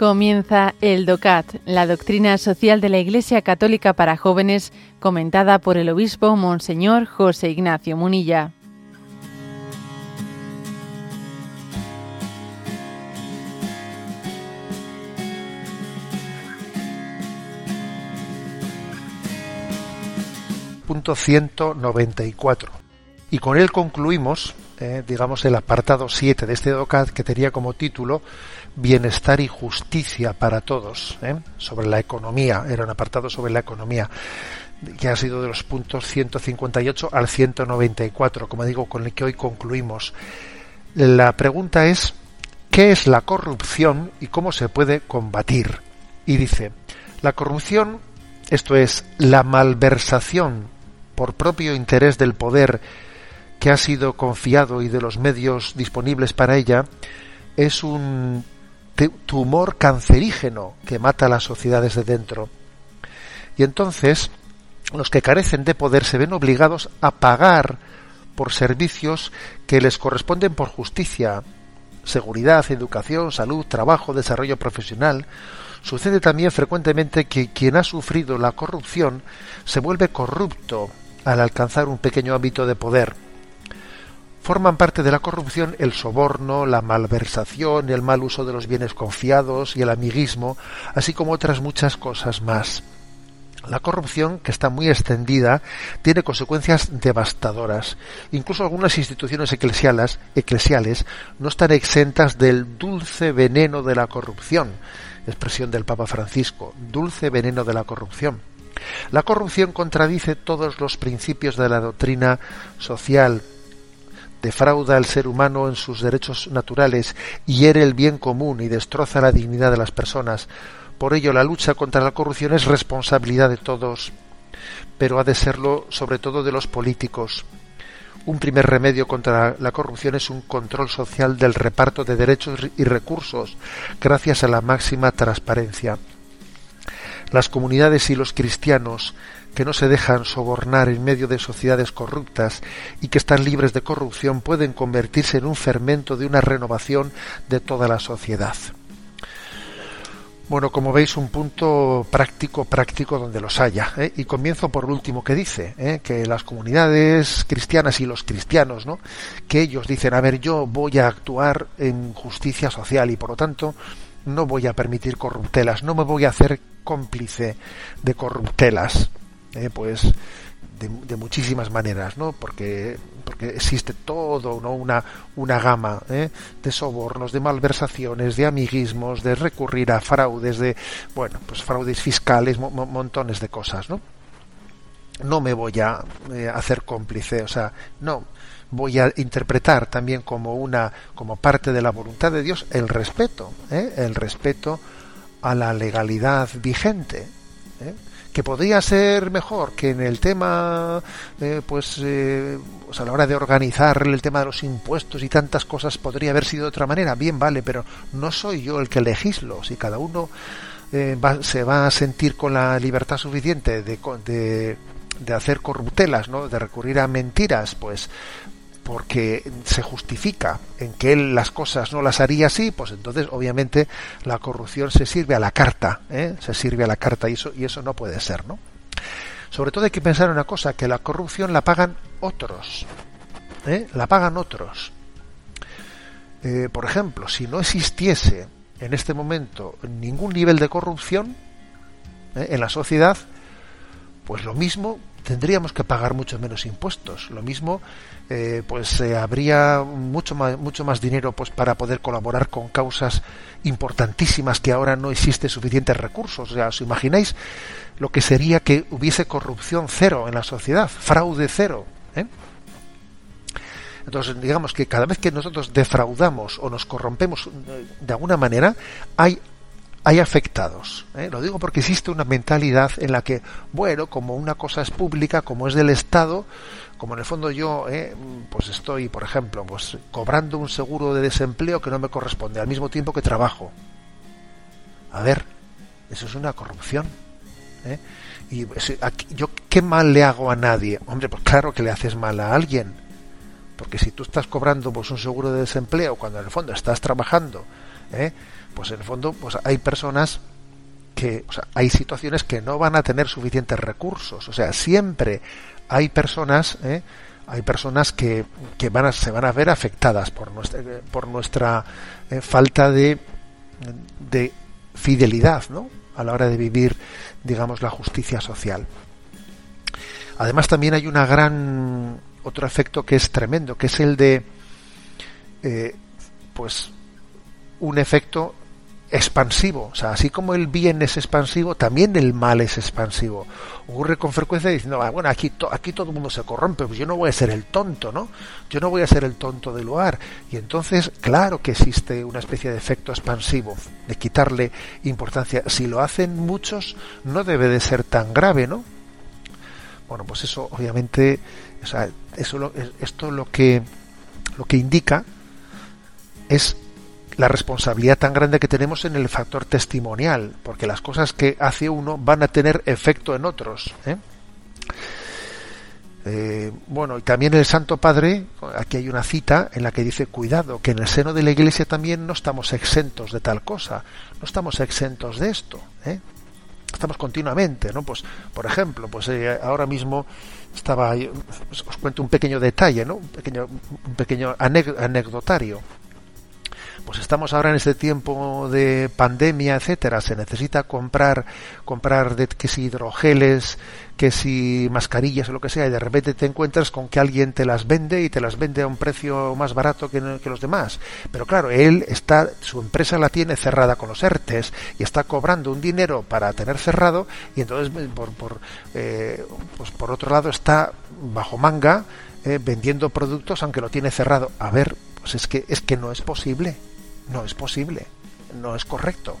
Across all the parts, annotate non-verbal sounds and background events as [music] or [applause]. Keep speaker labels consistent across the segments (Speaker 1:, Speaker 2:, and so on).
Speaker 1: Comienza el DOCAT, la doctrina social de la Iglesia Católica para jóvenes, comentada por el obispo Monseñor José Ignacio Munilla.
Speaker 2: Punto 194. Y con él concluimos, eh, digamos, el apartado 7 de este DOCAT que tenía como título bienestar y justicia para todos, ¿eh? sobre la economía, era un apartado sobre la economía, que ha sido de los puntos 158 al 194, como digo, con el que hoy concluimos. La pregunta es, ¿qué es la corrupción y cómo se puede combatir? Y dice, la corrupción, esto es, la malversación por propio interés del poder que ha sido confiado y de los medios disponibles para ella, es un tumor cancerígeno que mata a las sociedades de dentro. Y entonces los que carecen de poder se ven obligados a pagar por servicios que les corresponden por justicia, seguridad, educación, salud, trabajo, desarrollo profesional. Sucede también frecuentemente que quien ha sufrido la corrupción se vuelve corrupto al alcanzar un pequeño ámbito de poder forman parte de la corrupción el soborno, la malversación, el mal uso de los bienes confiados y el amiguismo, así como otras muchas cosas más. La corrupción, que está muy extendida, tiene consecuencias devastadoras. Incluso algunas instituciones eclesiales, eclesiales no están exentas del dulce veneno de la corrupción, expresión del Papa Francisco, dulce veneno de la corrupción. La corrupción contradice todos los principios de la doctrina social, defrauda al ser humano en sus derechos naturales, hiere el bien común y destroza la dignidad de las personas. Por ello, la lucha contra la corrupción es responsabilidad de todos, pero ha de serlo sobre todo de los políticos. Un primer remedio contra la corrupción es un control social del reparto de derechos y recursos, gracias a la máxima transparencia. Las comunidades y los cristianos que no se dejan sobornar en medio de sociedades corruptas y que están libres de corrupción pueden convertirse en un fermento de una renovación de toda la sociedad. Bueno, como veis, un punto práctico, práctico donde los haya. ¿eh? Y comienzo por último que dice, ¿eh? que las comunidades cristianas y los cristianos, ¿no? que ellos dicen, a ver, yo voy a actuar en justicia social y por lo tanto no voy a permitir corruptelas, no me voy a hacer cómplice de corruptelas. Eh, pues de, muchísimas maneras, ¿no? Porque, porque existe todo, ¿no? Una, una gama ¿eh? de sobornos, de malversaciones, de amiguismos, de recurrir a fraudes, de, bueno, pues fraudes fiscales, montones de cosas, ¿no? No me voy a eh, hacer cómplice, o sea, no, voy a interpretar también como una, como parte de la voluntad de Dios, el respeto, el respeto a la legalidad vigente, ¿eh? que podría ser mejor que en el tema, eh, pues, eh, a la hora de organizar el tema de los impuestos y tantas cosas podría haber sido de otra manera. Bien, vale, pero no soy yo el que legislo. Si cada uno se va a sentir con la libertad suficiente de, de, de hacer corruptelas, ¿no? de recurrir a mentiras, pues porque se justifica en que él las cosas no las haría así, pues entonces obviamente la corrupción se sirve a la carta, ¿eh? se sirve a la carta y eso, y eso no puede ser, ¿no? Sobre todo hay que pensar una cosa, que la corrupción la pagan otros, ¿eh? la pagan otros. Eh, por ejemplo, si no existiese en este momento ningún nivel de corrupción en la sociedad, pues lo mismo tendríamos que pagar mucho menos impuestos. Lo mismo, eh, pues eh, habría mucho más, mucho más dinero pues para poder colaborar con causas importantísimas que ahora no existe suficientes recursos. O sea, ¿os imagináis lo que sería que hubiese corrupción cero en la sociedad, fraude cero? ¿eh? Entonces, digamos que cada vez que nosotros defraudamos o nos corrompemos de alguna manera, hay hay afectados. ¿eh? Lo digo porque existe una mentalidad en la que, bueno, como una cosa es pública, como es del Estado, como en el fondo yo, ¿eh? pues estoy, por ejemplo, pues cobrando un seguro de desempleo que no me corresponde al mismo tiempo que trabajo. A ver, eso es una corrupción. ¿eh? Y yo qué mal le hago a nadie. Hombre, pues claro que le haces mal a alguien. Porque si tú estás cobrando pues un seguro de desempleo cuando en el fondo estás trabajando ¿eh? pues en el fondo pues hay personas que o sea, hay situaciones que no van a tener suficientes recursos o sea siempre hay personas ¿eh? hay personas que, que van a, se van a ver afectadas por nuestra por nuestra eh, falta de, de fidelidad ¿no? a la hora de vivir digamos la justicia social además también hay una gran otro efecto que es tremendo que es el de eh, pues un efecto expansivo. O sea, así como el bien es expansivo, también el mal es expansivo. Ocurre con frecuencia diciendo, ah, bueno, aquí, aquí todo el mundo se corrompe, pues yo no voy a ser el tonto, ¿no? Yo no voy a ser el tonto del lugar. Y entonces, claro que existe una especie de efecto expansivo, de quitarle importancia. Si lo hacen muchos, no debe de ser tan grave, ¿no? Bueno, pues eso obviamente, eso esto lo que, lo que indica es la responsabilidad tan grande que tenemos en el factor testimonial, porque las cosas que hace uno van a tener efecto en otros. ¿eh? Eh, bueno, y también el Santo Padre, aquí hay una cita en la que dice, cuidado, que en el seno de la Iglesia también no estamos exentos de tal cosa, no estamos exentos de esto. ¿eh? Estamos continuamente, ¿no? Pues, por ejemplo, pues ahora mismo estaba, os cuento un pequeño detalle, ¿no? Un pequeño, un pequeño anecdotario pues estamos ahora en este tiempo de pandemia, etcétera, se necesita comprar comprar de, que si hidrogeles, que si mascarillas o lo que sea, y de repente te encuentras con que alguien te las vende y te las vende a un precio más barato que, los demás. Pero claro, él está, su empresa la tiene cerrada con los ERTES y está cobrando un dinero para tener cerrado y entonces por, por, eh, pues por otro lado está bajo manga eh, vendiendo productos aunque lo tiene cerrado. A ver, pues es que es que no es posible. No es posible, no es correcto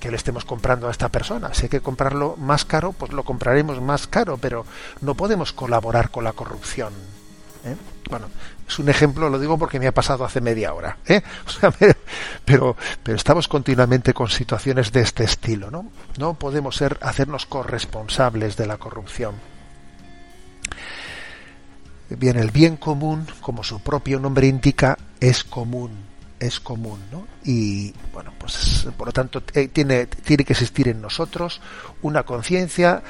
Speaker 2: que le estemos comprando a esta persona. Si hay que comprarlo más caro, pues lo compraremos más caro, pero no podemos colaborar con la corrupción. ¿eh? Bueno, es un ejemplo, lo digo porque me ha pasado hace media hora. ¿eh? [laughs] pero, pero estamos continuamente con situaciones de este estilo, ¿no? No podemos ser, hacernos corresponsables de la corrupción. Bien, el bien común, como su propio nombre indica, es común es común, ¿no? Y bueno, pues por lo tanto eh, tiene, tiene que existir en nosotros una conciencia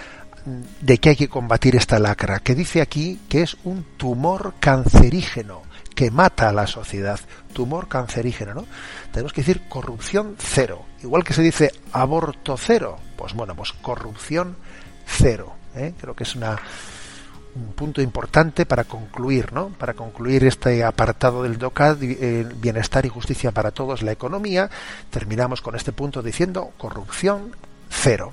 Speaker 2: de que hay que combatir esta lacra, que dice aquí que es un tumor cancerígeno que mata a la sociedad, tumor cancerígeno, ¿no? Tenemos que decir corrupción cero, igual que se dice aborto cero, pues bueno, pues corrupción cero, ¿eh? creo que es una un punto importante para concluir, ¿no? Para concluir este apartado del DOCAD, eh, bienestar y justicia para todos, la economía, terminamos con este punto diciendo corrupción cero.